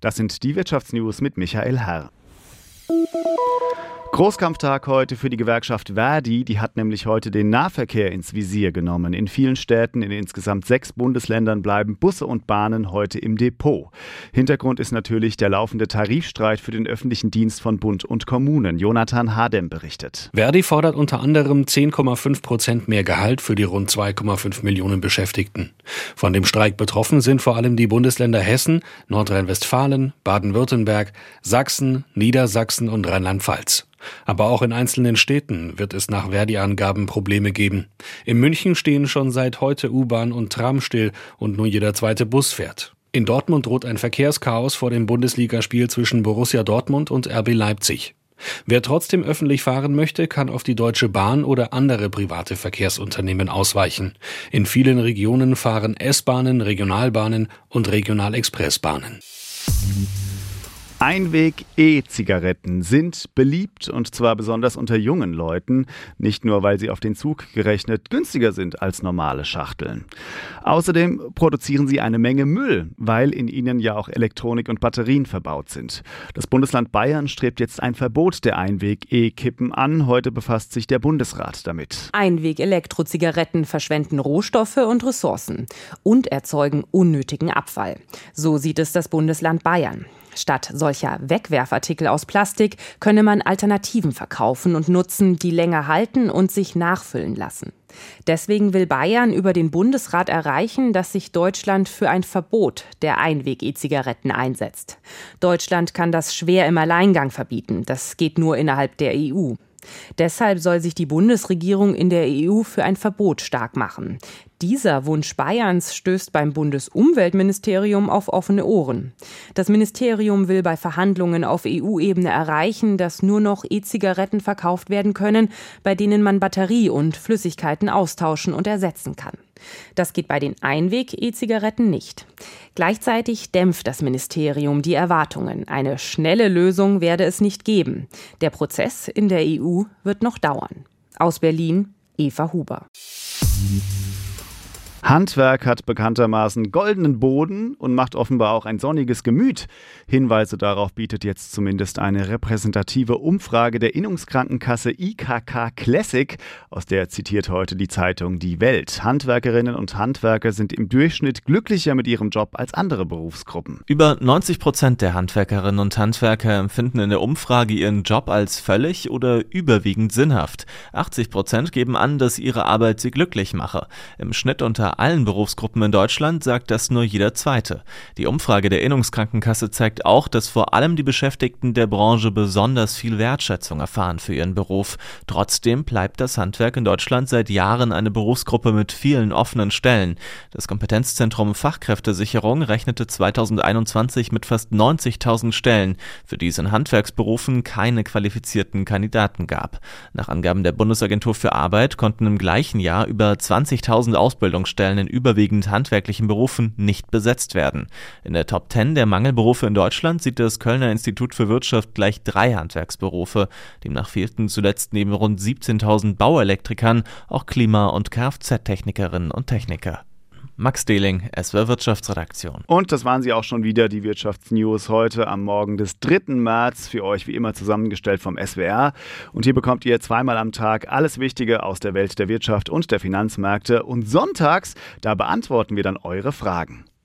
Das sind die Wirtschaftsnews mit Michael Herr. Großkampftag heute für die Gewerkschaft Verdi. Die hat nämlich heute den Nahverkehr ins Visier genommen. In vielen Städten in insgesamt sechs Bundesländern bleiben Busse und Bahnen heute im Depot. Hintergrund ist natürlich der laufende Tarifstreit für den öffentlichen Dienst von Bund und Kommunen. Jonathan Hadem berichtet. Verdi fordert unter anderem 10,5 Prozent mehr Gehalt für die rund 2,5 Millionen Beschäftigten. Von dem Streik betroffen sind vor allem die Bundesländer Hessen, Nordrhein-Westfalen, Baden-Württemberg, Sachsen, Niedersachsen und Rheinland-Pfalz. Aber auch in einzelnen Städten wird es nach Verdi-Angaben Probleme geben. In München stehen schon seit heute U-Bahn und Tram still und nur jeder zweite Bus fährt. In Dortmund droht ein Verkehrschaos vor dem Bundesligaspiel zwischen Borussia Dortmund und RB Leipzig. Wer trotzdem öffentlich fahren möchte, kann auf die Deutsche Bahn oder andere private Verkehrsunternehmen ausweichen. In vielen Regionen fahren S-Bahnen, Regionalbahnen und Regionalexpressbahnen. Einweg-E-Zigaretten sind beliebt und zwar besonders unter jungen Leuten, nicht nur weil sie auf den Zug gerechnet günstiger sind als normale Schachteln. Außerdem produzieren sie eine Menge Müll, weil in ihnen ja auch Elektronik und Batterien verbaut sind. Das Bundesland Bayern strebt jetzt ein Verbot der Einweg-E-Kippen an. Heute befasst sich der Bundesrat damit. Einweg-Elektrozigaretten verschwenden Rohstoffe und Ressourcen und erzeugen unnötigen Abfall. So sieht es das Bundesland Bayern. Statt solcher Wegwerfartikel aus Plastik könne man Alternativen verkaufen und nutzen, die länger halten und sich nachfüllen lassen. Deswegen will Bayern über den Bundesrat erreichen, dass sich Deutschland für ein Verbot der Einweg-E-Zigaretten einsetzt. Deutschland kann das schwer im Alleingang verbieten. Das geht nur innerhalb der EU. Deshalb soll sich die Bundesregierung in der EU für ein Verbot stark machen. Dieser Wunsch Bayerns stößt beim Bundesumweltministerium auf offene Ohren. Das Ministerium will bei Verhandlungen auf EU-Ebene erreichen, dass nur noch E-Zigaretten verkauft werden können, bei denen man Batterie und Flüssigkeiten austauschen und ersetzen kann. Das geht bei den Einweg-E-Zigaretten nicht. Gleichzeitig dämpft das Ministerium die Erwartungen. Eine schnelle Lösung werde es nicht geben. Der Prozess in der EU wird noch dauern. Aus Berlin, Eva Huber. Handwerk hat bekanntermaßen goldenen Boden und macht offenbar auch ein sonniges Gemüt. Hinweise darauf bietet jetzt zumindest eine repräsentative Umfrage der Innungskrankenkasse IKK Classic, aus der zitiert heute die Zeitung Die Welt. Handwerkerinnen und Handwerker sind im Durchschnitt glücklicher mit ihrem Job als andere Berufsgruppen. Über 90 Prozent der Handwerkerinnen und Handwerker empfinden in der Umfrage ihren Job als völlig oder überwiegend sinnhaft. 80 Prozent geben an, dass ihre Arbeit sie glücklich mache. Im Schnitt unter allen Berufsgruppen in Deutschland sagt das nur jeder Zweite. Die Umfrage der Innungskrankenkasse zeigt auch, dass vor allem die Beschäftigten der Branche besonders viel Wertschätzung erfahren für ihren Beruf. Trotzdem bleibt das Handwerk in Deutschland seit Jahren eine Berufsgruppe mit vielen offenen Stellen. Das Kompetenzzentrum Fachkräftesicherung rechnete 2021 mit fast 90.000 Stellen, für die es in Handwerksberufen keine qualifizierten Kandidaten gab. Nach Angaben der Bundesagentur für Arbeit konnten im gleichen Jahr über 20.000 Ausbildungsstellen Stellen in überwiegend handwerklichen Berufen nicht besetzt werden. In der Top 10 der Mangelberufe in Deutschland sieht das Kölner Institut für Wirtschaft gleich drei Handwerksberufe. Demnach fehlten zuletzt neben rund 17.000 Bauelektrikern auch Klima- und Kfz-Technikerinnen und Techniker. Max Dehling, SWR Wirtschaftsredaktion. Und das waren sie auch schon wieder, die Wirtschaftsnews heute am Morgen des 3. März. Für euch wie immer zusammengestellt vom SWR. Und hier bekommt ihr zweimal am Tag alles Wichtige aus der Welt der Wirtschaft und der Finanzmärkte. Und sonntags, da beantworten wir dann eure Fragen.